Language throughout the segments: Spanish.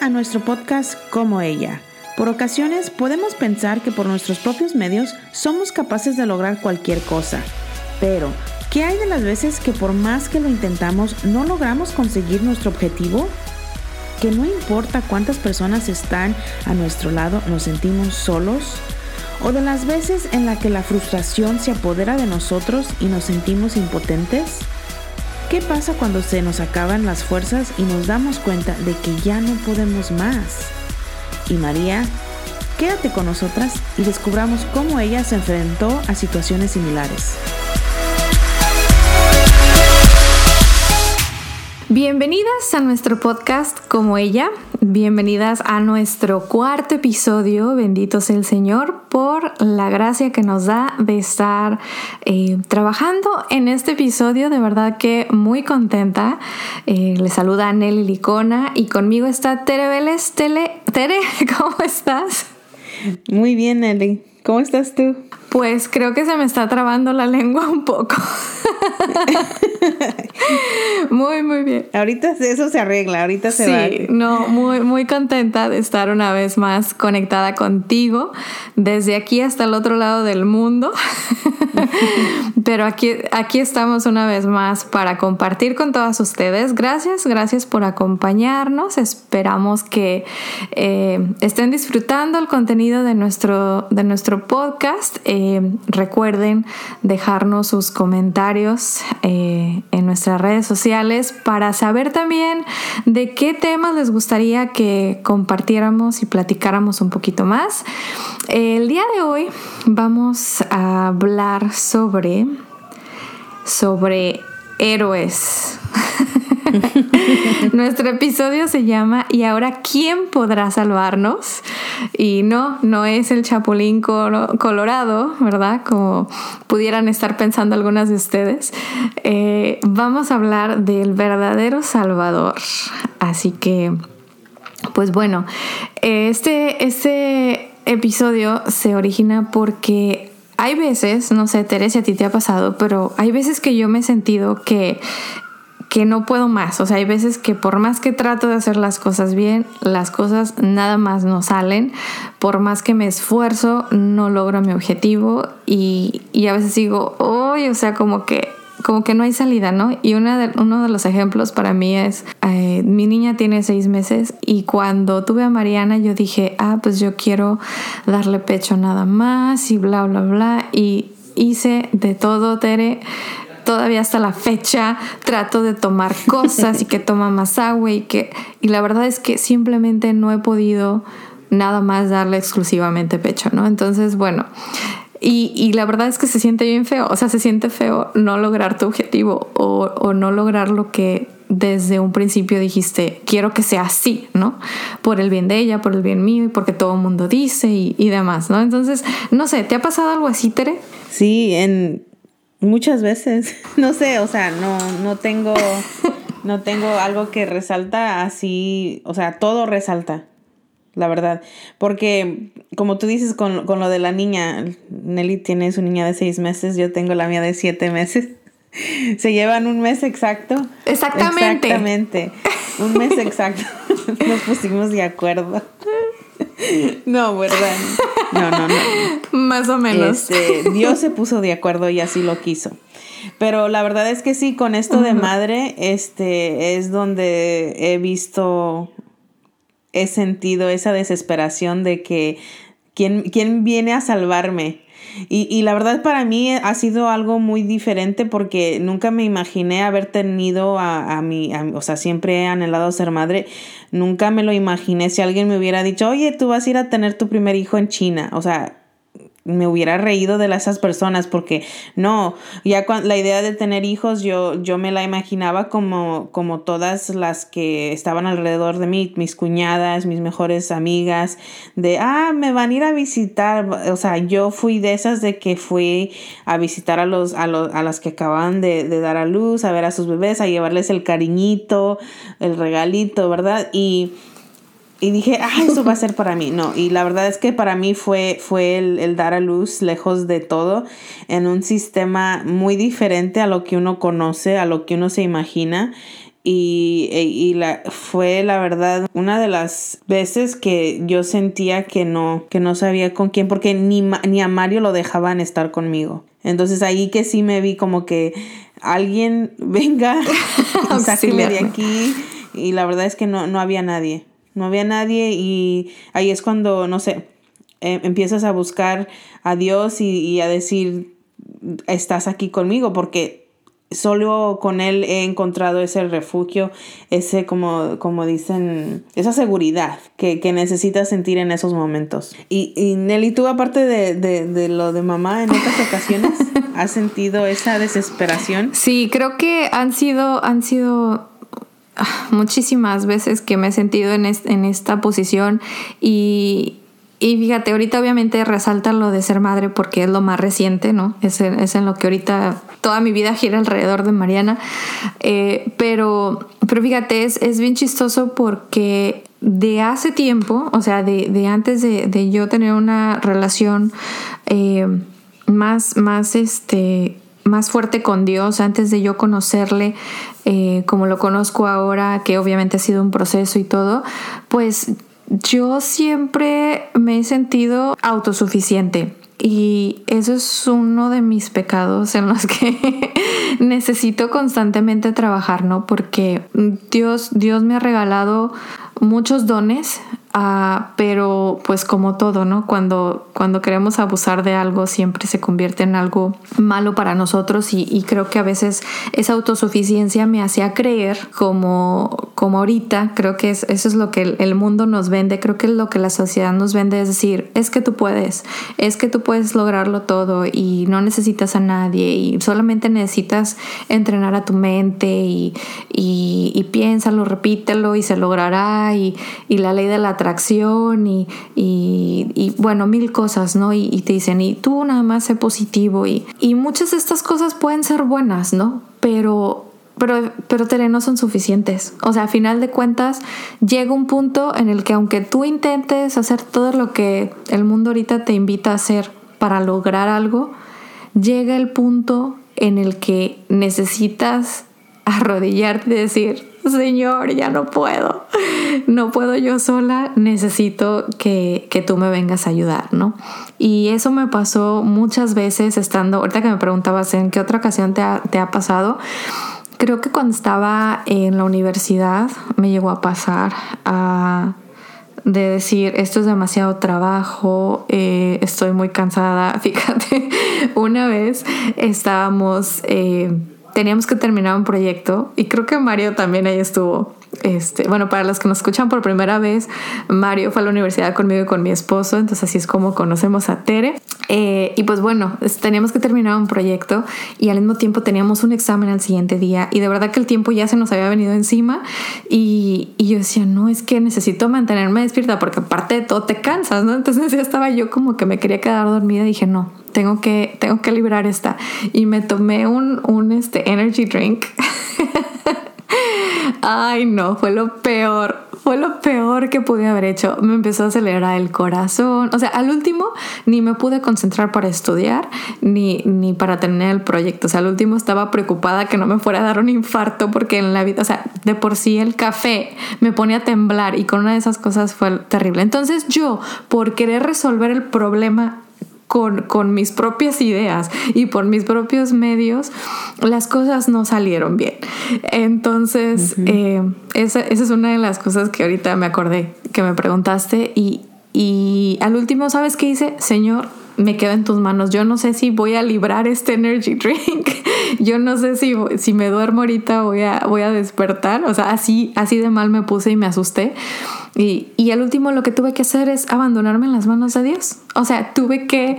a nuestro podcast Como ella. Por ocasiones podemos pensar que por nuestros propios medios somos capaces de lograr cualquier cosa, pero ¿qué hay de las veces que por más que lo intentamos no logramos conseguir nuestro objetivo? Que no importa cuántas personas están a nuestro lado, nos sentimos solos. O de las veces en la que la frustración se apodera de nosotros y nos sentimos impotentes. ¿Qué pasa cuando se nos acaban las fuerzas y nos damos cuenta de que ya no podemos más? Y María, quédate con nosotras y descubramos cómo ella se enfrentó a situaciones similares. Bienvenidas a nuestro podcast como ella, bienvenidas a nuestro cuarto episodio, bendito sea el Señor por la gracia que nos da de estar eh, trabajando en este episodio, de verdad que muy contenta. Eh, le saluda Nelly Licona y conmigo está Tere Vélez. Tere, ¿cómo estás? Muy bien, Nelly. ¿Cómo estás tú? Pues creo que se me está trabando la lengua un poco. Muy, muy bien. Ahorita eso se arregla, ahorita se va. Sí, no, muy, muy contenta de estar una vez más conectada contigo desde aquí hasta el otro lado del mundo. Pero aquí, aquí estamos una vez más para compartir con todas ustedes. Gracias, gracias por acompañarnos. Esperamos que eh, estén disfrutando el contenido de nuestro, de nuestro podcast. Eh, recuerden dejarnos sus comentarios eh, en nuestras redes sociales para saber también de qué temas les gustaría que compartiéramos y platicáramos un poquito más. El día de hoy vamos a hablar sobre sobre héroes. Nuestro episodio se llama ¿Y ahora quién podrá salvarnos? Y no, no es el Chapulín Colorado, ¿verdad? Como pudieran estar pensando algunas de ustedes. Eh, vamos a hablar del verdadero Salvador. Así que, pues bueno, este, este episodio se origina porque hay veces, no sé, Teresa, a ti te ha pasado, pero hay veces que yo me he sentido que que no puedo más. O sea, hay veces que por más que trato de hacer las cosas bien, las cosas nada más no salen. Por más que me esfuerzo, no logro mi objetivo. Y, y a veces digo, uy, o sea, como que como que no hay salida, ¿no? Y una de, uno de los ejemplos para mí es, eh, mi niña tiene seis meses y cuando tuve a Mariana yo dije, ah, pues yo quiero darle pecho nada más y bla, bla, bla. Y hice de todo, Tere todavía hasta la fecha trato de tomar cosas y que toma más agua y que y la verdad es que simplemente no he podido nada más darle exclusivamente pecho, ¿no? Entonces, bueno, y, y, la verdad es que se siente bien feo, o sea, se siente feo no lograr tu objetivo o, o no lograr lo que desde un principio dijiste, quiero que sea así, ¿no? Por el bien de ella, por el bien mío y porque todo el mundo dice y, y demás, ¿no? Entonces, no sé, ¿te ha pasado algo así, Tere? Sí, en Muchas veces, no sé, o sea, no, no tengo, no tengo algo que resalta así, o sea, todo resalta, la verdad, porque como tú dices con, con lo de la niña, Nelly tiene su niña de seis meses, yo tengo la mía de siete meses, se llevan un mes exacto. Exactamente. Exactamente, un mes exacto, nos pusimos de acuerdo. No, ¿verdad? No, no, no. Más o menos. Este, Dios se puso de acuerdo y así lo quiso. Pero la verdad es que sí, con esto de madre, este, es donde he visto, he sentido esa desesperación de que quién, quién viene a salvarme. Y, y, la verdad para mí ha sido algo muy diferente porque nunca me imaginé haber tenido a, a mi, o sea, siempre he anhelado ser madre. Nunca me lo imaginé si alguien me hubiera dicho, oye, tú vas a ir a tener tu primer hijo en China. O sea, me hubiera reído de esas personas porque no, ya la idea de tener hijos yo, yo me la imaginaba como, como todas las que estaban alrededor de mí, mis cuñadas, mis mejores amigas, de, ah, me van a ir a visitar, o sea, yo fui de esas de que fui a visitar a, los, a, los, a las que acaban de, de dar a luz, a ver a sus bebés, a llevarles el cariñito, el regalito, ¿verdad? Y y dije, ah, eso va a ser para mí. No, y la verdad es que para mí fue, fue el, dar a luz lejos de todo, en un sistema muy diferente a lo que uno conoce, a lo que uno se imagina. y, e, y, la, fue la verdad una de las veces que yo sentía que no, que no sabía con quién, porque ni, ni a Mario lo dejaban estar conmigo. Entonces ahí que sí me vi como que alguien venga sáqueme de aquí. Y la verdad es que no, no había nadie. No había nadie y ahí es cuando, no sé, em, empiezas a buscar a Dios y, y a decir, estás aquí conmigo, porque solo con él he encontrado ese refugio, ese como, como dicen, esa seguridad que, que necesitas sentir en esos momentos. Y, y Nelly, tú aparte de, de, de, lo de mamá en otras ocasiones, ¿has sentido esa desesperación? Sí, creo que han sido, han sido muchísimas veces que me he sentido en, esta posición y, fíjate, ahorita obviamente resalta lo de ser madre porque es lo más reciente, ¿no? Es, en lo que ahorita toda mi vida gira alrededor de Mariana. Eh, pero, pero fíjate, es, bien chistoso porque de hace tiempo, o sea, de, antes de, de, yo tener una relación eh, más, más, este, más fuerte con Dios, antes de yo conocerle eh, como lo conozco ahora, que obviamente ha sido un proceso y todo, pues yo siempre me he sentido autosuficiente. Y eso es uno de mis pecados en los que necesito constantemente trabajar, ¿no? Porque Dios, Dios me ha regalado muchos dones, uh, pero pues como todo, ¿no? Cuando, cuando queremos abusar de algo siempre se convierte en algo malo para nosotros y, creo que a veces esa autosuficiencia me hacía creer como, como ahorita, creo que es, eso es lo que el, el mundo nos vende, creo que es lo que la sociedad nos vende, es decir, es que tú puedes, es que tú puedes lograrlo todo y no necesitas a nadie y solamente necesitas entrenar a tu mente y, y, y piénsalo, repítelo y se logrará y, y la ley de la atracción y, bueno, mil cosas, ¿no? Y, te dicen, y tú nada más sé positivo y, y muchas de estas cosas pueden ser buenas, ¿no? Pero pero, pero Tere, no son suficientes. O sea, a final de cuentas, llega un punto en el que aunque tú intentes hacer todo lo que el mundo ahorita te invita a hacer para lograr algo, llega el punto en el que necesitas arrodillarte y decir, Señor, ya no puedo, no puedo yo sola, necesito que, que, tú me vengas a ayudar, ¿no? Y eso me pasó muchas veces estando, ahorita que me preguntabas en qué otra ocasión te ha, te ha pasado, creo que cuando estaba en la universidad me llegó a pasar a de decir esto es demasiado trabajo, eh, estoy muy cansada. Fíjate, una vez estábamos eh, teníamos que terminar un proyecto y creo que Mario también ahí estuvo. Este, bueno, para los que nos escuchan por primera vez, Mario fue a la universidad conmigo y con mi esposo, entonces así es como conocemos a Tere. Eh, y pues bueno, teníamos que terminar un proyecto y al mismo tiempo teníamos un examen al siguiente día y de verdad que el tiempo ya se nos había venido encima y, yo decía, no, es que necesito mantenerme despierta porque aparte de todo te cansas, ¿no? Entonces ya estaba yo como que me quería quedar dormida y dije, no, tengo que, tengo que librar esta. Y me tomé un, un este, energy drink. Ay, no, fue lo peor. Fue lo peor que pude haber hecho. Me empezó a acelerar el corazón. O sea, al último ni me pude concentrar para estudiar ni, ni para tener el proyecto. O sea, al último estaba preocupada que no me fuera a dar un infarto porque en la vida, o sea, de por sí el café me pone a temblar y con una de esas cosas fue terrible. Entonces yo, por querer resolver el problema con, con, mis propias ideas y por mis propios medios, las cosas no salieron bien. Entonces, eh, esa, esa, es una de las cosas que ahorita me acordé que me preguntaste y, y al último, ¿sabes qué hice? Señor, me quedo en tus manos. Yo no sé si voy a librar este energy drink. Yo no sé si, si me duermo ahorita voy a, voy a despertar. O sea, así, así de mal me puse y me asusté. Y, y al último lo que tuve que hacer es abandonarme en las manos de Dios. O sea, tuve que...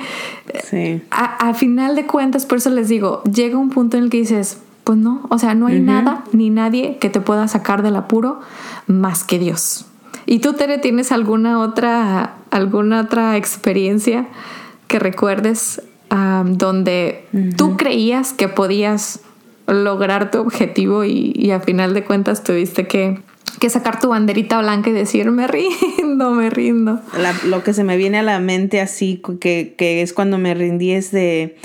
Sí. A, a final de cuentas, por eso les digo, llega un punto en el que dices, pues no, o sea, no hay uh -huh. nada ni nadie que te pueda sacar del apuro más que Dios. ¿Y tú, Tere, tienes alguna otra, alguna otra experiencia que recuerdes um, donde uh -huh. tú creías que podías lograr tu objetivo y, y a final de cuentas tuviste que, que sacar tu banderita blanca y decir me rindo, me rindo. La, lo que se me viene a la mente así, que, que es cuando me rindí es de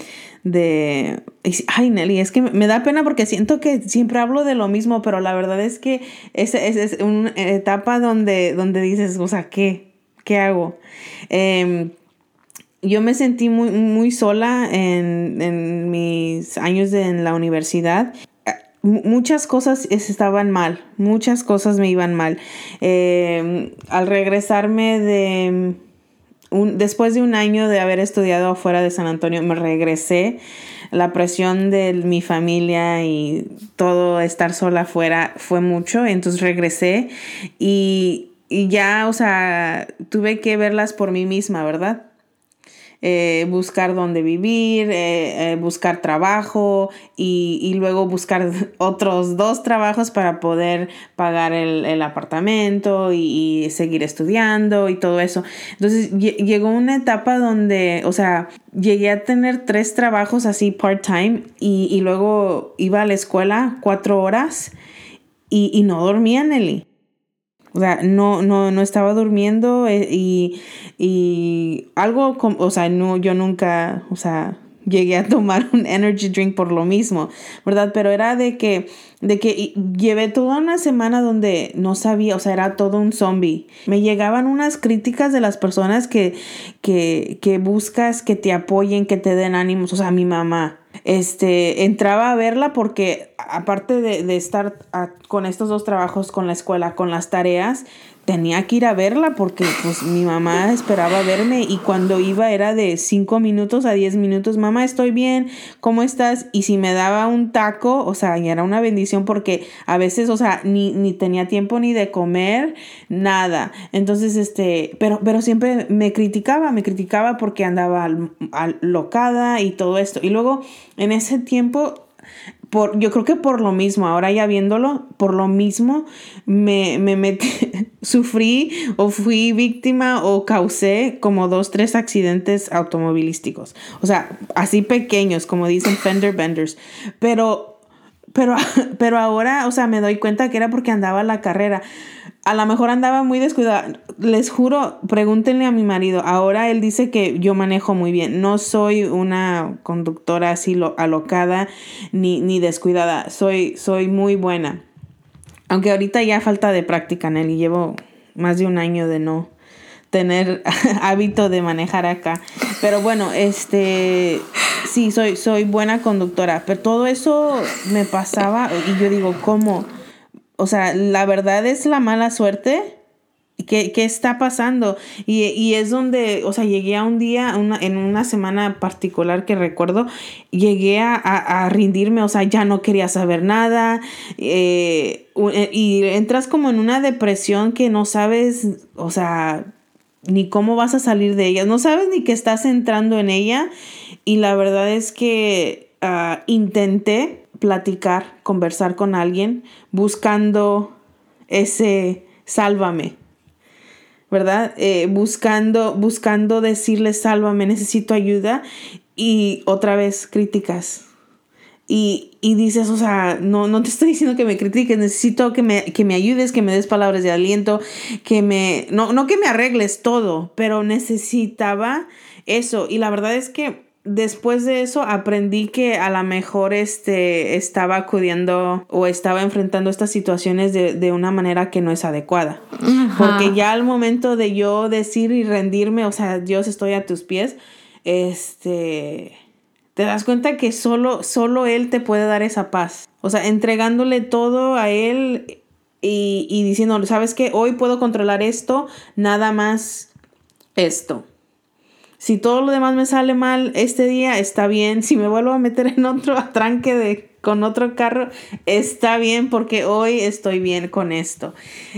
de... Ay, Nelly, es que me da pena porque siento que siempre hablo de lo mismo, pero la verdad es que es, es, una etapa donde, donde dices, o sea, ¿qué? ¿Qué hago? Em, yo me sentí muy, muy sola en, en mis años en la universidad muchas cosas estaban mal, muchas cosas me iban mal. Em, al regresarme de... Un, después de un año de haber estudiado afuera de San Antonio, me regresé. La presión de mi familia y todo estar sola afuera fue mucho. Entonces regresé y, y ya, o sea, tuve que verlas por mí misma, ¿verdad? Eh, buscar dónde vivir, eh, eh, buscar trabajo y, luego buscar otros dos trabajos para poder pagar el, apartamento y, seguir estudiando y todo eso. Entonces llegó una etapa donde, o sea, llegué a tener tres trabajos así part-time y, luego iba a la escuela cuatro horas y, y no dormía, Nelly. O sea, no, no, no estaba durmiendo eh, y, y algo, o sea, no, yo nunca, o sea, llegué a tomar un energy drink por lo mismo, ¿verdad? Pero era de que, de que llevé toda una semana donde no sabía, o sea, era todo un zombie. Me llegaban unas críticas de las personas que, que, que buscas que te apoyen, que te den ánimos, o sea, mi mamá este, entraba a verla porque aparte de, estar con estos dos trabajos, con la escuela, con las tareas, tenía que ir a verla porque pues mi mamá esperaba verme y cuando iba era de 5 minutos a 10 minutos, mamá estoy bien, ¿cómo estás? Y si me daba un taco, o sea, y era una bendición porque a veces, o sea, ni, ni tenía tiempo ni de comer, nada. Entonces, este, pero, pero siempre me criticaba, me criticaba porque andaba locada y todo esto. Y luego en ese tiempo por, yo creo que por lo mismo, ahora ya viéndolo, por lo mismo me, me metí, sufrí o fui víctima o causé como dos, tres accidentes automovilísticos. O sea, así pequeños, como dicen fender benders. Pero, pero, pero ahora, o sea, me doy cuenta que era porque andaba la carrera a lo mejor andaba muy descuidada. Les juro, pregúntenle a mi marido. Ahora él dice que yo manejo muy bien. No soy una conductora así alocada ni, ni descuidada. Soy, soy muy buena. Aunque ahorita ya falta de práctica, Nelly. Llevo más de un año de no tener hábito de manejar acá. Pero bueno, este sí, soy, soy buena conductora. Pero todo eso me pasaba y yo digo, ¿cómo? O sea, la verdad es la mala suerte. ¿Qué, está pasando? Y, y, es donde, o sea, llegué a un día, una, en una semana particular que recuerdo, llegué a, a, rendirme, o sea, ya no quería saber nada. Eh, eh, y entras como en una depresión que no sabes, o sea, ni cómo vas a salir de ella, no sabes ni que estás entrando en ella. Y la verdad es que uh, intenté platicar, conversar con alguien, buscando ese sálvame, ¿verdad? Eh, buscando, buscando decirle sálvame, necesito ayuda y otra vez críticas. Y, y, dices, o sea, no, no te estoy diciendo que me critiques, necesito que me, que me ayudes, que me des palabras de aliento, que me, no, no que me arregles todo, pero necesitaba eso. Y la verdad es que después de eso aprendí que a lo mejor este estaba acudiendo o estaba enfrentando estas situaciones de, una manera que no es adecuada. Porque ya al momento de yo decir y rendirme, o sea, Dios estoy a tus pies, este te das cuenta que solo, solo Él te puede dar esa paz. O sea, entregándole todo a Él y, y diciendo, ¿sabes qué? Hoy puedo controlar esto, nada más esto. Si todo lo demás me sale mal este día, está bien. Si me vuelvo a meter en otro atranque de, con otro carro, está bien porque hoy estoy bien con esto.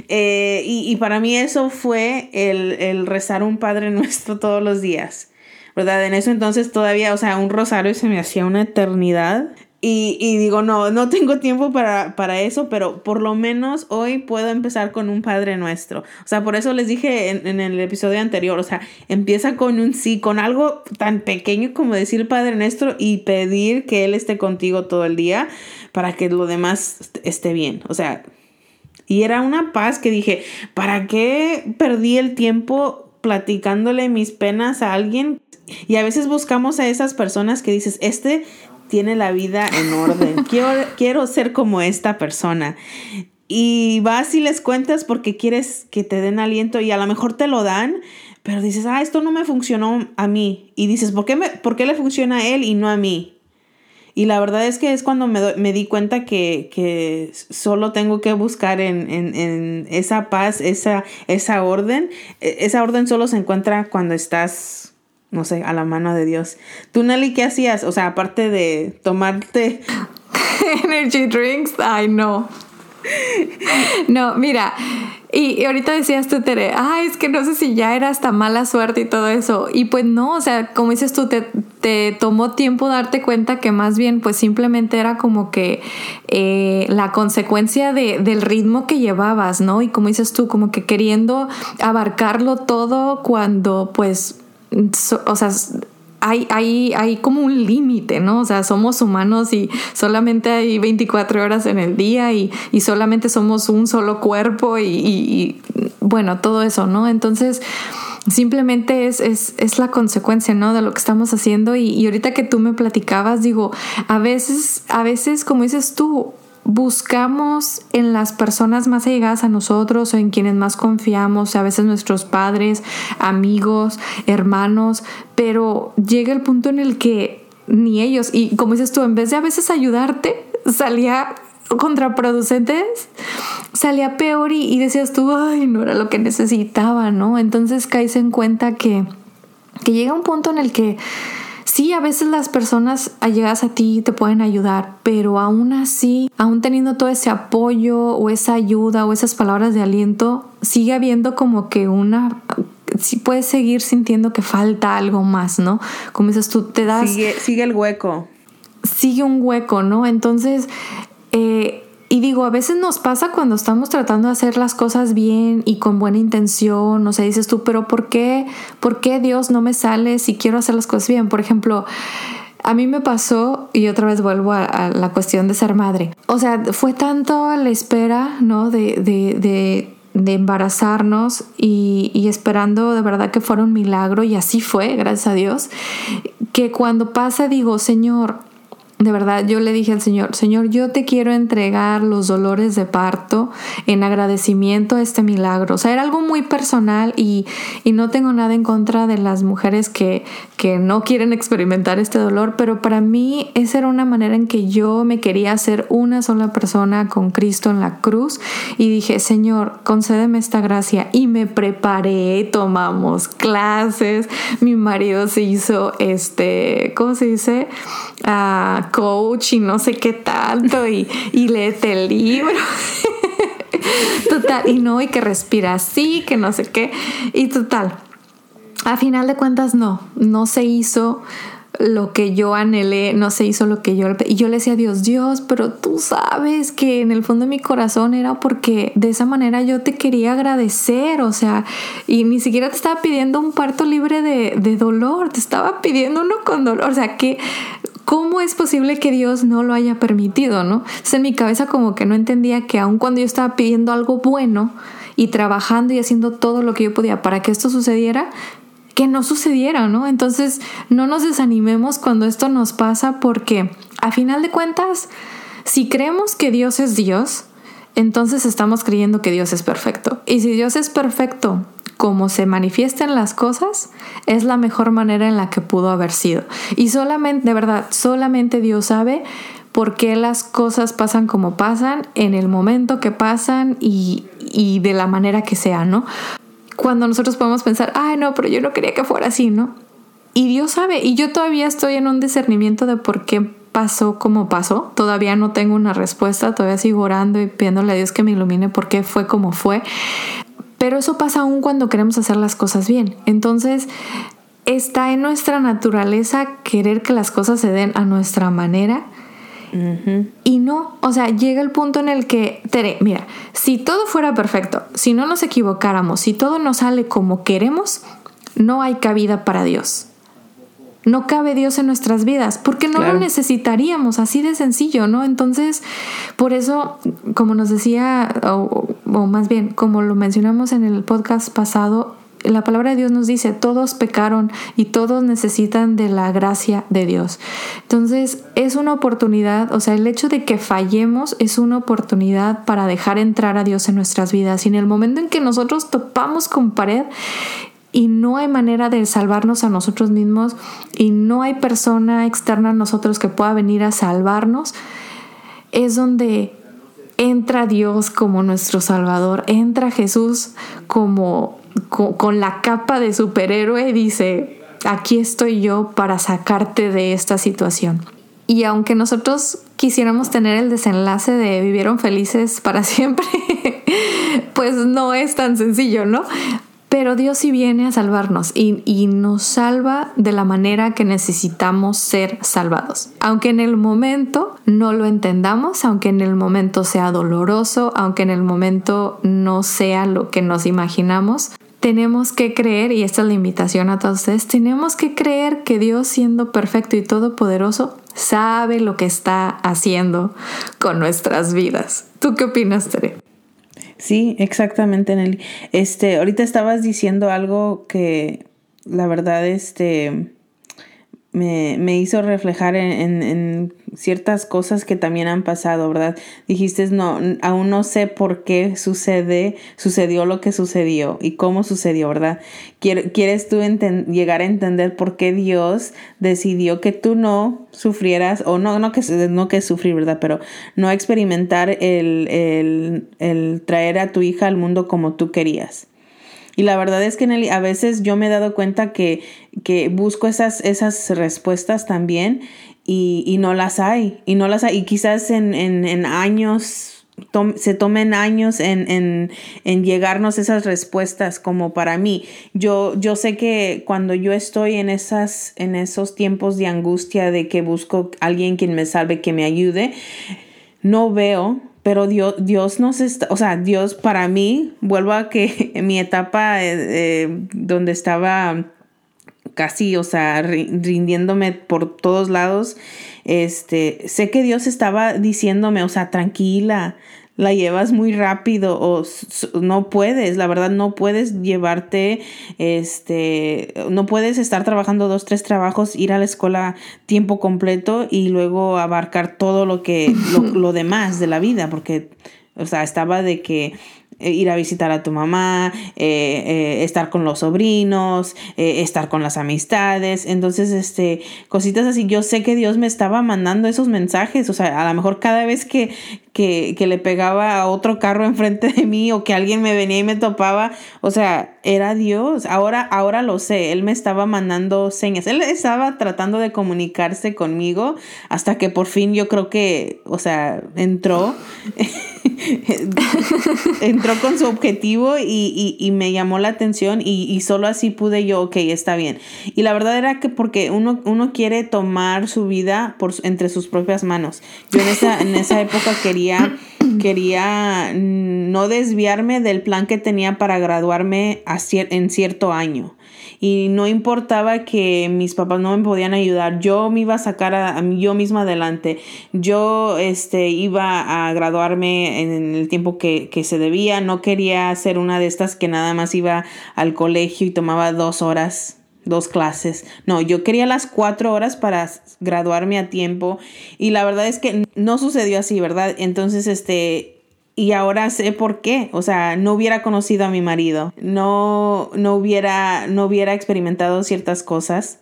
Eh, y, para mí eso fue el, el rezar un Padre Nuestro todos los días. ¿verdad? En eso entonces todavía, o sea, un rosario se me hacía una eternidad. Y, digo, no, no tengo tiempo para, para, eso, pero por lo menos hoy puedo empezar con un Padre Nuestro. O sea, por eso les dije en, el episodio anterior, o sea, empieza con un sí, con algo tan pequeño como decir Padre Nuestro y pedir que Él esté contigo todo el día para que lo demás esté bien. O sea, y era una paz que dije, ¿para qué perdí el tiempo platicándole mis penas a alguien Y a veces buscamos a esas personas que dices, este tiene la vida en orden, quiero, quiero ser como esta persona. Y vas y les cuentas porque quieres que te den aliento y a lo mejor te lo dan, pero dices, ah, esto no me funcionó a mí. Y dices, ¿por qué, me, ¿por qué le funciona a él y no a mí? Y la verdad es que es cuando me, me di cuenta que, que, solo tengo que buscar en, en, en, esa paz, esa, esa orden. E, esa orden solo se encuentra cuando estás, no sé, a la mano de Dios. Tú, Nelly, ¿qué hacías? O sea, aparte de tomarte... Energy drinks, ay no. No, mira, y, ahorita decías tú, Tere, ay, es que no sé si ya era hasta mala suerte y todo eso. Y pues no, o sea, como dices tú, te, te tomó tiempo darte cuenta que más bien pues simplemente era como que eh, la consecuencia de, del ritmo que llevabas, ¿no? Y como dices tú, como que queriendo abarcarlo todo cuando pues, o sea, hay, hay, hay como un límite, ¿no? O sea, somos humanos y solamente hay 24 horas en el día y, y solamente somos un solo cuerpo y, bueno, todo eso, ¿no? Entonces, simplemente es, es, es, la consecuencia, ¿no? De lo que estamos haciendo y ahorita que tú me platicabas, digo, a veces, a veces, como dices tú, buscamos en las personas más allegadas a nosotros o en quienes más confiamos, a veces nuestros padres, amigos, hermanos, pero llega el punto en el que ni ellos, y como dices tú, en vez de a veces ayudarte, salía contraproducentes, salía peor y, decías tú, ay, no era lo que necesitaba, ¿no? Entonces caes en cuenta que, que llega un punto en el que Sí, a veces las personas allegadas a ti te pueden ayudar, pero aún así, aún teniendo todo ese apoyo o esa ayuda o esas palabras de aliento, sigue habiendo como que una sí puedes seguir sintiendo que falta algo más, ¿no? Como dices tú, te das... Sigue, sigue el hueco. Sigue un hueco, ¿no? Entonces, eh, y digo, a veces nos pasa cuando estamos tratando de hacer las cosas bien y con buena intención, o sea, dices tú, pero ¿por qué, por qué Dios no me sale si quiero hacer las cosas bien? Por ejemplo, a mí me pasó, y otra vez vuelvo a, la cuestión de ser madre. O sea, fue tanto la espera, ¿no? De, de, de, de embarazarnos y, y, esperando de verdad que fuera un milagro, y así fue, gracias a Dios, que cuando pasa digo, Señor, de verdad, yo le dije al Señor, Señor, yo te quiero entregar los dolores de parto en agradecimiento a este milagro. O sea, era algo muy personal y, y no tengo nada en contra de las mujeres que, que no quieren experimentar este dolor, pero para mí esa era una manera en que yo me quería hacer una sola persona con Cristo en la cruz y dije, Señor, concédeme esta gracia y me preparé, tomamos clases, mi marido se hizo, este, ¿cómo se dice? Coach y no sé qué tanto y, y léete el libro. total, y no, y que respira así, que no sé qué. Y total, a final de cuentas no, no se hizo lo que yo anhelé, no se hizo lo que yo... Y yo le decía Dios, Dios, pero tú sabes que en el fondo de mi corazón era porque de esa manera yo te quería agradecer, o sea, y ni siquiera te estaba pidiendo un parto libre de, de dolor, te estaba pidiendo uno con dolor, o sea, que ¿cómo es posible que Dios no lo haya permitido, no? Entonces en mi cabeza como que no entendía que aun cuando yo estaba pidiendo algo bueno y trabajando y haciendo todo lo que yo podía para que esto sucediera, que no sucediera, ¿no? Entonces no nos desanimemos cuando esto nos pasa porque a final de cuentas, si creemos que Dios es Dios, entonces estamos creyendo que Dios es perfecto. Y si Dios es perfecto como se manifiestan las cosas es la mejor manera en la que pudo haber sido. Y solamente, de verdad, solamente Dios sabe por qué las cosas pasan como pasan, en el momento que pasan y, y de la manera que sea, ¿no? Cuando nosotros podemos pensar, ay, no, pero yo no quería que fuera así, ¿no? Y Dios sabe, y yo todavía estoy en un discernimiento de por qué pasó como pasó. Todavía no tengo una respuesta, todavía sigo orando y pidiéndole a Dios que me ilumine por qué fue como fue. Pero eso pasa aún cuando queremos hacer las cosas bien. Entonces, está en nuestra naturaleza querer que las cosas se den a nuestra manera. Y no, o sea, llega el punto en el que, Tere, mira, si todo fuera perfecto, si no nos equivocáramos, si todo nos sale como queremos, no hay cabida para Dios no cabe Dios en nuestras vidas, porque no lo necesitaríamos, así de sencillo, ¿no? Entonces, por eso, como nos decía, o, más bien, como lo mencionamos en el podcast pasado, la palabra de Dios nos dice, todos pecaron y todos necesitan de la gracia de Dios. Entonces es una oportunidad, o sea, el hecho de que fallemos es una oportunidad para dejar entrar a Dios en nuestras vidas. Y en el momento en que nosotros topamos con pared, y no hay manera de salvarnos a nosotros mismos y no hay persona externa a nosotros que pueda venir a salvarnos, es donde entra Dios como nuestro Salvador, entra Jesús como con, la capa de superhéroe y dice, aquí estoy yo para sacarte de esta situación. Y aunque nosotros quisiéramos tener el desenlace de vivieron felices para siempre, pues no es tan sencillo, ¿no? Pero Dios sí viene a salvarnos y, nos salva de la manera que necesitamos ser salvados. Aunque en el momento no lo entendamos, aunque en el momento sea doloroso, aunque en el momento no sea lo que nos imaginamos, tenemos que creer, y esta es la invitación a todos ustedes, tenemos que creer que Dios siendo perfecto y todopoderoso sabe lo que está haciendo con nuestras vidas. ¿Tú qué opinas, Tere? Sí, exactamente, Nelly. Este, ahorita estabas diciendo algo que la verdad, este, me, me hizo reflejar en, en, ciertas cosas que también han pasado, ¿verdad? Dijiste, no, aún no sé por qué sucede, sucedió lo que sucedió y cómo sucedió, ¿verdad? ¿Quieres tú llegar a entender por qué Dios decidió que tú no sufrieras, o no, no que, no que sufrir, ¿verdad? Pero no experimentar el, el, el traer a tu hija al mundo como tú querías. Y la verdad es que Nelly, a veces yo me he dado cuenta que, que busco esas, esas respuestas también y, y, no las hay. Y no las hay. Y quizás en, en, en años se tomen años en, en, en, llegarnos esas respuestas como para mí. Yo, yo sé que cuando yo estoy en, esas, en esos tiempos de angustia de que busco alguien quien me salve, que me ayude, no veo pero Dios, Dios nos está, o sea, Dios para mí, vuelvo a que mi etapa eh, eh, donde estaba casi, o sea, rindiéndome por todos lados, este, sé que Dios estaba diciéndome, o sea, tranquila, la llevas muy rápido o no puedes, la verdad no puedes llevarte, este, no puedes estar trabajando dos, tres trabajos, ir a la escuela tiempo completo y luego abarcar todo lo que, lo, lo demás de la vida, porque, o sea, estaba de que ir a visitar a tu mamá, eh, eh, estar con los sobrinos, estar con las amistades. Entonces, este, cositas así. Yo sé que Dios me estaba mandando esos mensajes. O sea, a lo mejor cada vez que, que, que le pegaba a otro carro enfrente de mí o que alguien me venía y me topaba, o sea, era Dios. Ahora, ahora lo sé. Él me estaba mandando señas. Él estaba tratando de comunicarse conmigo hasta que por fin yo creo que, o sea, entró. entró con su objetivo y, me llamó la atención y, solo así pude yo, ok, está bien. Y la verdad era que porque uno, uno quiere tomar su vida por, entre sus propias manos. Yo en esa, en esa época quería, quería no desviarme del plan que tenía para graduarme en cierto año y no importaba que mis papás no me podían ayudar, yo me iba a sacar a, yo misma adelante, yo este, iba a graduarme en el tiempo que, que, se debía, no quería ser una de estas que nada más iba al colegio y tomaba dos horas dos clases. No, yo quería las cuatro horas para graduarme a tiempo y la verdad es que no sucedió así, ¿verdad? Entonces, este, y ahora sé por qué. O sea, no hubiera conocido a mi marido, no, no, hubiera, no hubiera experimentado ciertas cosas.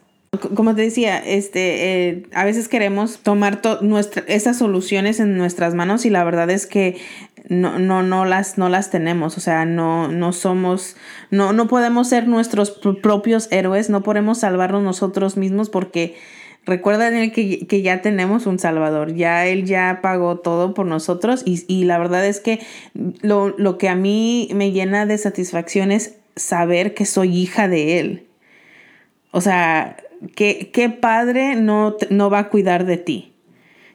Como te decía, este, eh, a veces queremos tomar nuestra, esas soluciones en nuestras manos y la verdad es que no, no, no, las, no las tenemos. O sea, no, no somos, no, no podemos ser nuestros propios héroes, no podemos salvarnos nosotros mismos porque Recuerda que, que ya tenemos un Salvador, ya Él ya pagó todo por nosotros y, y la verdad es que lo, lo, que a mí me llena de satisfacción es saber que soy hija de Él. O sea, ¿qué, qué padre no, no va a cuidar de ti?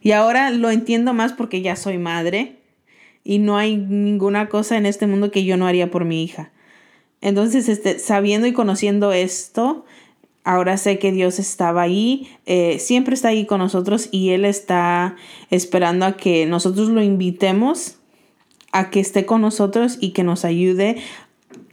Y ahora lo entiendo más porque ya soy madre y no hay ninguna cosa en este mundo que yo no haría por mi hija. Entonces, este, sabiendo y conociendo esto, Ahora sé que Dios estaba ahí, eh, siempre está ahí con nosotros y Él está esperando a que nosotros lo invitemos a que esté con nosotros y que nos ayude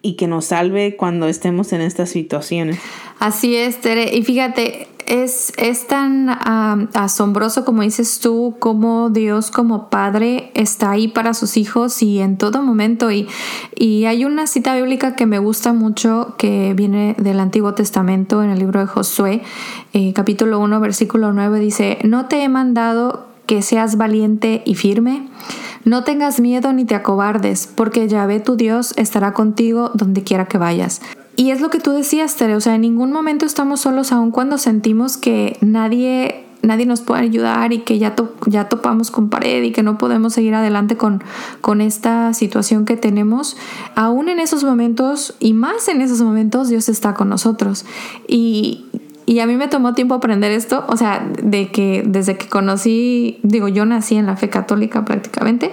y que nos salve cuando estemos en estas situaciones. Así es, Tere. Y fíjate, es, es tan asombroso como dices tú, como Dios como Padre está ahí para sus hijos y en todo momento. Y, y hay una cita bíblica que me gusta mucho que viene del Antiguo Testamento en el libro de Josué, eh, capítulo 1, versículo 9, dice, no te he mandado que seas valiente y firme. No tengas miedo ni te acobardes, porque Yahvé tu Dios estará contigo donde quiera que vayas. Y es lo que tú decías, Tere, o sea, en ningún momento estamos solos aun cuando sentimos que nadie, nadie nos puede ayudar y que ya, ya topamos con pared y que no podemos seguir adelante con, con esta situación que tenemos. Aún en esos momentos y más en esos momentos Dios está con nosotros. Y, y a mí me tomó tiempo aprender esto, o sea, de que desde que conocí, digo, yo nací en la fe católica prácticamente.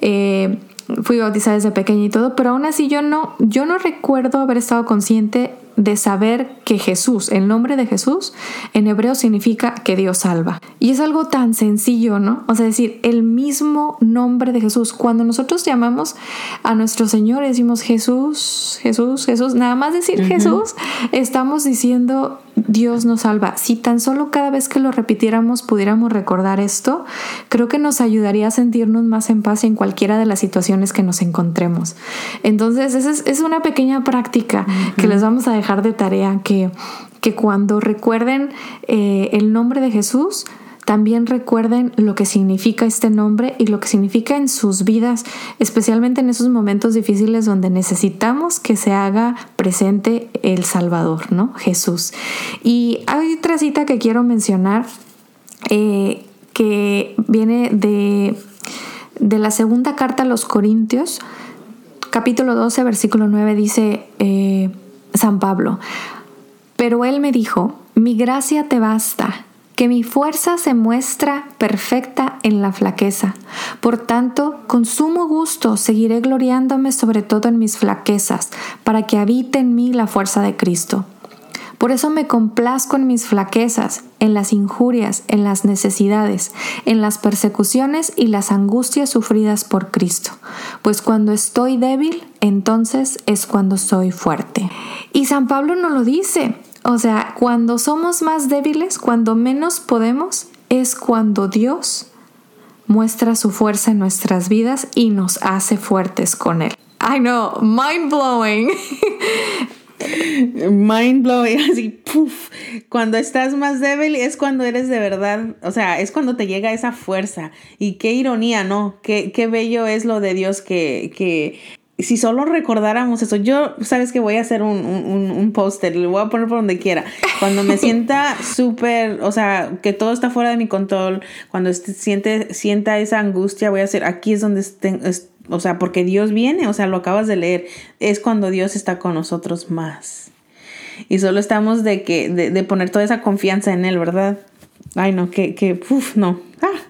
Eh, fui bautizada desde pequeña y todo, pero aún así yo no, yo no recuerdo haber estado consciente de saber que Jesús, el nombre de Jesús, en hebreo significa que Dios salva. Y es algo tan sencillo, ¿no? O sea, decir, el mismo nombre de Jesús. Cuando nosotros llamamos a nuestro Señor, decimos Jesús, Jesús, Jesús, nada más decir Jesús, estamos diciendo Dios nos salva. Si tan solo cada vez que lo repitiéramos pudiéramos recordar esto, creo que nos ayudaría a sentirnos más en paz en cualquiera de las situaciones que nos encontremos. Entonces, esa es, una pequeña práctica que les vamos a dejar de tarea, que, que cuando recuerden eh, el nombre de Jesús, también recuerden lo que significa este nombre y lo que significa en sus vidas, especialmente en esos momentos difíciles donde necesitamos que se haga presente el Salvador, ¿no? Jesús. Y hay otra cita que quiero mencionar eh, que viene de, de la segunda carta a los Corintios, capítulo 12, versículo 9, dice eh, San Pablo, pero él me dijo, mi gracia te basta que mi fuerza se muestra perfecta en la flaqueza. Por tanto, con sumo gusto seguiré gloriándome sobre todo en mis flaquezas, para que habite en mí la fuerza de Cristo. Por eso me complazco en mis flaquezas, en las injurias, en las necesidades, en las persecuciones y las angustias sufridas por Cristo. Pues cuando estoy débil, entonces es cuando soy fuerte. Y San Pablo no lo dice, o sea, cuando somos más débiles, cuando menos podemos, es cuando Dios muestra su fuerza en nuestras vidas y nos hace fuertes con Él. I know, mind blowing. Mind blowing, así, puff. Cuando estás más débil es cuando eres de verdad, o sea, es cuando te llega esa fuerza. Y qué ironía, ¿no? Qué, qué bello es lo de Dios que, que si solo recordáramos eso, yo, sabes que voy a hacer un, un, un póster, lo voy a poner por donde quiera. Cuando me sienta súper, o sea, que todo está fuera de mi control, cuando siente, sienta esa angustia, voy a hacer, aquí es donde estén, o sea, porque Dios viene, o sea, lo acabas de leer, es cuando Dios está con nosotros más. Y solo estamos de que, de, de poner toda esa confianza en Él, ¿verdad? Ay, no, que, que, uff, no. Ah.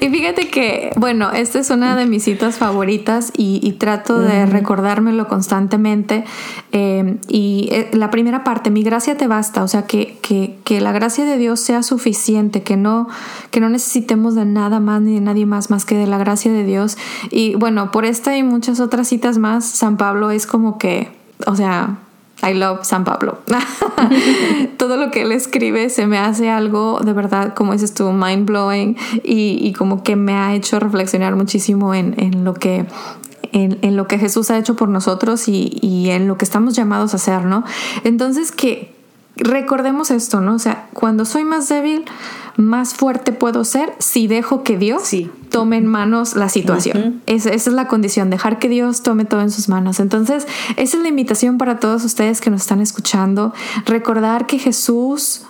Y fíjate que, bueno, esta es una de mis citas favoritas y, trato de recordármelo constantemente. Eh, y eh, la primera parte, mi gracia te basta, o sea, que, que, que, la gracia de Dios sea suficiente, que no, que no necesitemos de nada más ni de nadie más más que de la gracia de Dios. Y bueno, por esta y muchas otras citas más, San Pablo es como que, o sea, I love San Pablo. Todo lo que él escribe se me hace algo de verdad, como dices tú, mind blowing y, como que me ha hecho reflexionar muchísimo en, lo que en, lo que Jesús ha hecho por nosotros y, y, en lo que estamos llamados a hacer, ¿no? Entonces que recordemos esto, ¿no? O sea, cuando soy más débil, más fuerte puedo ser si dejo que Dios tome en manos la situación. esa es la condición, dejar que Dios tome todo en sus manos. Entonces, esa es la invitación para todos ustedes que nos están escuchando. Recordar que Jesús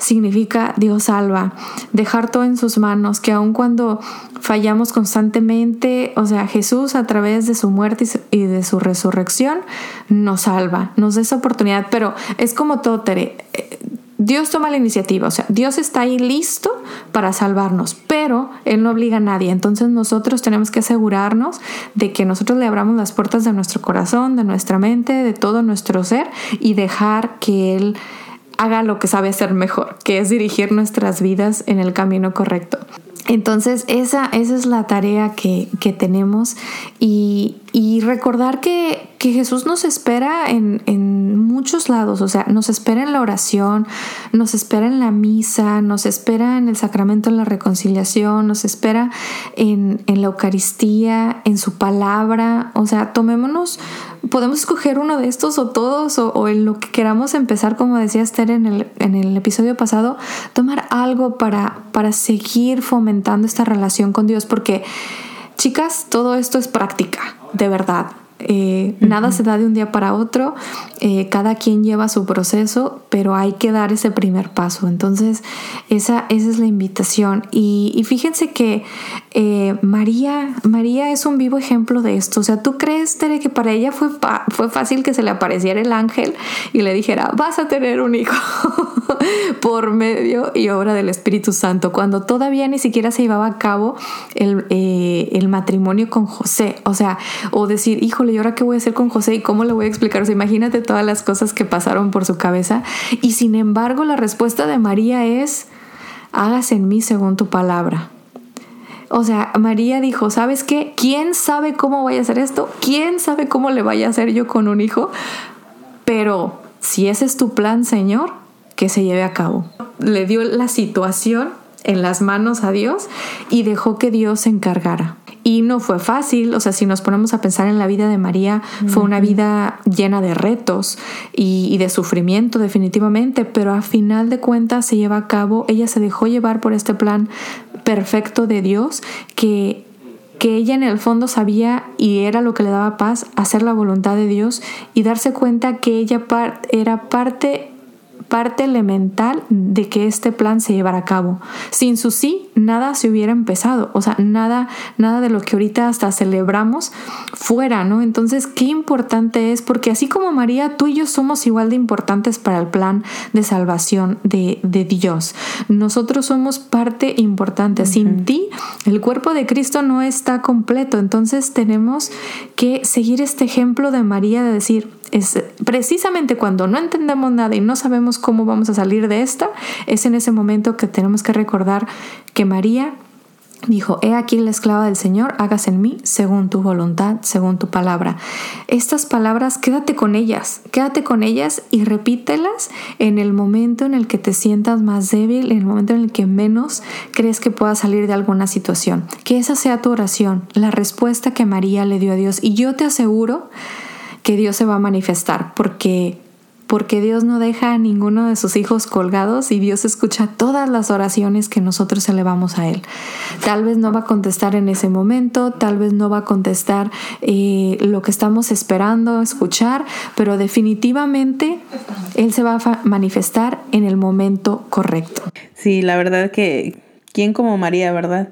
significa Dios salva, dejar todo en sus manos, que aun cuando fallamos constantemente, o sea, Jesús a través de su muerte y de su resurrección nos salva, nos da esa oportunidad, pero es como todo, Tere, Dios toma la iniciativa, o sea, Dios está ahí listo para salvarnos, pero Él no obliga a nadie. Entonces nosotros tenemos que asegurarnos de que nosotros le abramos las puertas de nuestro corazón, de nuestra mente, de todo nuestro ser y dejar que Él haga lo que sabe hacer mejor, que es dirigir nuestras vidas en el camino correcto. Entonces, esa, esa es la tarea que, que tenemos. Y, y recordar que, que, Jesús nos espera en, en, muchos lados, o sea, nos espera en la oración, nos espera en la misa, nos espera en el sacramento de la reconciliación, nos espera en, en la Eucaristía, en su palabra, o sea, tomémonos, podemos escoger uno de estos o todos o, o en lo que queramos empezar, como decía Esther en el, en el episodio pasado, tomar algo para, para seguir fomentando esta relación con Dios, porque chicas, todo esto es práctica de verdad. Eh, nada se da de un día para otro, eh, cada quien lleva su proceso, pero hay que dar ese primer paso. Entonces, esa, esa es la invitación. Y, fíjense que eh, María, María es un vivo ejemplo de esto. O sea, ¿tú crees, Tere, que para ella fue, fue fácil que se le apareciera el ángel y le dijera, vas a tener un hijo por medio y obra del Espíritu Santo, cuando todavía ni siquiera se llevaba a cabo el, el matrimonio con José? O sea, o decir, híjole, ¿y ahora qué voy a hacer con José y cómo le voy a explicar? Imagínate todas las cosas que pasaron por su cabeza. Y sin embargo, la respuesta de María es, hágase en mí según tu palabra. O sea, María dijo, ¿sabes qué? ¿Quién sabe cómo voy a hacer esto? ¿Quién sabe cómo le vaya a hacer yo con un hijo? Pero si ese es tu plan, Señor, que se lleve a cabo. Le dio la situación en las manos a Dios y dejó que Dios se encargara. Y no fue fácil, o sea, si nos ponemos a pensar en la vida de María, fue una vida llena de retos y, de sufrimiento definitivamente, pero a final de cuentas se lleva a cabo, ella se dejó llevar por este plan perfecto de Dios que que ella en el fondo sabía y era lo que le daba paz, hacer la voluntad de Dios y darse cuenta que ella era parte parte elemental de que este plan se llevara a cabo. Sin su sí, nada se hubiera empezado, o sea, nada, nada de lo que ahorita hasta celebramos fuera, ¿no? Entonces, qué importante es, porque así como María, tú y yo somos igual de importantes para el plan de salvación de, de Dios. Nosotros somos parte importante. Sin ti, el cuerpo de Cristo no está completo. Entonces, tenemos que seguir este ejemplo de María de decir, es precisamente cuando no entendemos nada y no sabemos cómo vamos a salir de esta, es en ese momento que tenemos que recordar que María dijo, he aquí la esclava del Señor, hágase en mí según tu voluntad, según tu palabra. Estas palabras, quédate con ellas, quédate con ellas y repítelas en el momento en el que te sientas más débil, en el momento en el que menos crees que puedas salir de alguna situación. Que esa sea tu oración, la respuesta que María le dio a Dios. Y yo te aseguro que Dios se va a manifestar, porque porque Dios no deja a ninguno de sus hijos colgados y Dios escucha todas las oraciones que nosotros elevamos a Él. Tal vez no va a contestar en ese momento, tal vez no va a contestar eh, lo que estamos esperando escuchar, pero definitivamente Él se va a manifestar en el momento correcto. Sí, la verdad que, ¿quién como María, verdad?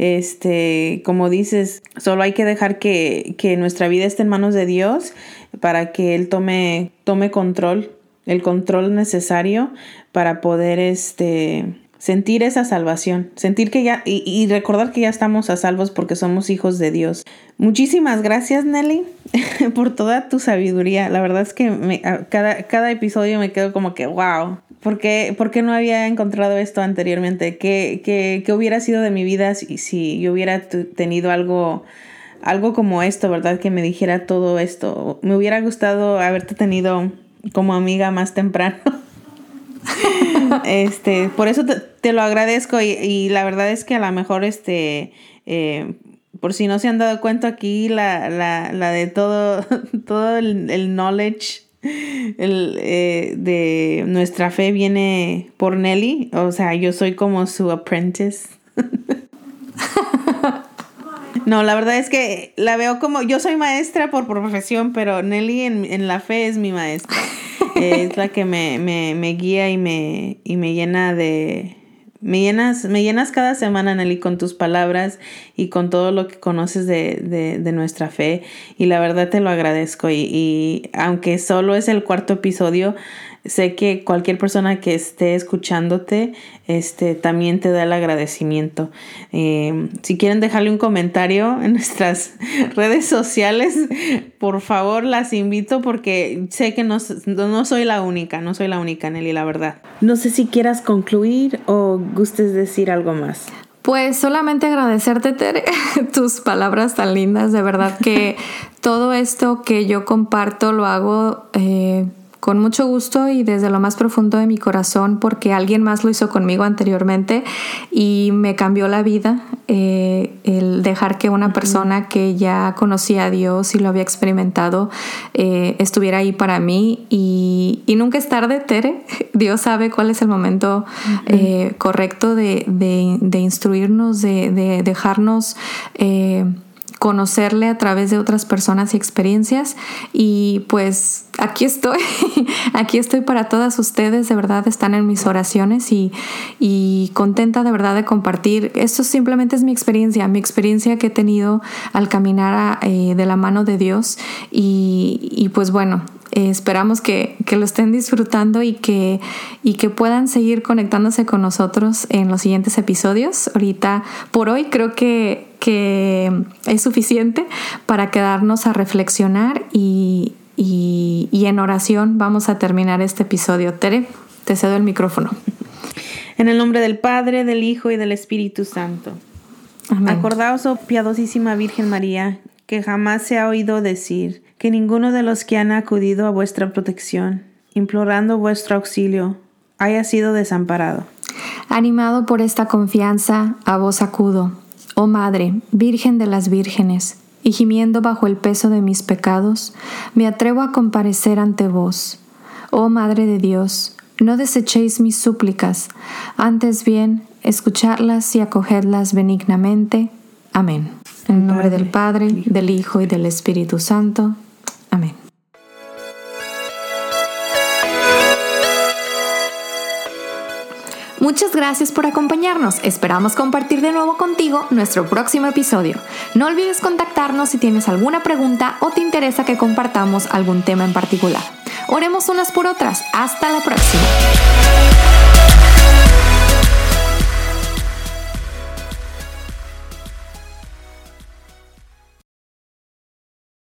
Este, como dices, solo hay que dejar que, que nuestra vida esté en manos de Dios para que Él tome, tome control, el control necesario para poder este, sentir esa salvación, sentir que ya y, recordar que ya estamos a salvos porque somos hijos de Dios. Muchísimas gracias Nelly por toda tu sabiduría. La verdad es que me, cada, cada episodio me quedo como que, wow, ¿Por qué, no había encontrado esto anteriormente? ¿Qué, qué, qué hubiera sido de mi vida si, si yo hubiera tenido algo, algo como esto, verdad? Que me dijera todo esto. Me hubiera gustado haberte tenido como amiga más temprano. este, por eso te, lo agradezco y, y, la verdad es que a lo mejor este... Eh, por si no se han dado cuenta aquí, la, la, la de todo, todo el, el knowledge el, eh, de nuestra fe viene por Nelly. O sea, yo soy como su apprentice. no, la verdad es que la veo como, yo soy maestra por profesión, pero Nelly en, en la fe es mi maestra. es la que me, me, me guía y me, y me llena de, me llenas, me llenas cada semana, Nelly, con tus palabras y con todo lo que conoces de, de, nuestra fe. Y la verdad te lo agradezco. Y, y, aunque solo es el cuarto episodio, sé que cualquier persona que esté escuchándote este, también te da el agradecimiento. Eh, si quieren dejarle un comentario en nuestras redes sociales, por favor las invito porque sé que no, no soy la única, no soy la única, Nelly, la verdad. No sé si quieras concluir o gustes decir algo más. Pues solamente agradecerte, Tere, tus palabras tan lindas. De verdad que todo esto que yo comparto lo hago eh, con mucho gusto y desde lo más profundo de mi corazón porque alguien más lo hizo conmigo anteriormente y me cambió la vida eh, el dejar que una persona que ya conocía a Dios y lo había experimentado eh, estuviera ahí para mí. Y, nunca es tarde, Tere. Dios sabe cuál es el momento eh, correcto de, de, instruirnos, de, de dejarnos conocerle a través de otras personas y experiencias. Y pues aquí estoy, aquí estoy para todas ustedes, de verdad están en mis oraciones y, y, contenta de verdad de compartir. Esto simplemente es mi experiencia, mi experiencia que he tenido al caminar eh, de la mano de Dios y, y pues bueno, eh, esperamos que, que, lo estén disfrutando y que, y que puedan seguir conectándose con nosotros en los siguientes episodios. Ahorita, por hoy, creo que, que es suficiente para quedarnos a reflexionar y, y, y en oración vamos a terminar este episodio. Tere, te cedo el micrófono. En el nombre del Padre, del Hijo y del Espíritu Santo. Acordaos, oh piadosísima Virgen María, que jamás se ha oído decir que ninguno de los que han acudido a vuestra protección, implorando vuestro auxilio, haya sido desamparado. Animado por esta confianza, a vos acudo, oh Madre, Virgen de las Vírgenes, y gimiendo bajo el peso de mis pecados, me atrevo a comparecer ante vos. Oh Madre de Dios, no desechéis mis súplicas, antes bien, escucharlas y acogedlas benignamente. Amén. En nombre del Padre, del Hijo y del Espíritu Santo. Amén. Muchas gracias por acompañarnos. Esperamos compartir de nuevo contigo nuestro próximo episodio. No olvides contactarnos si tienes alguna pregunta o te interesa que compartamos algún tema en particular. Oremos unas por otras. Hasta la próxima.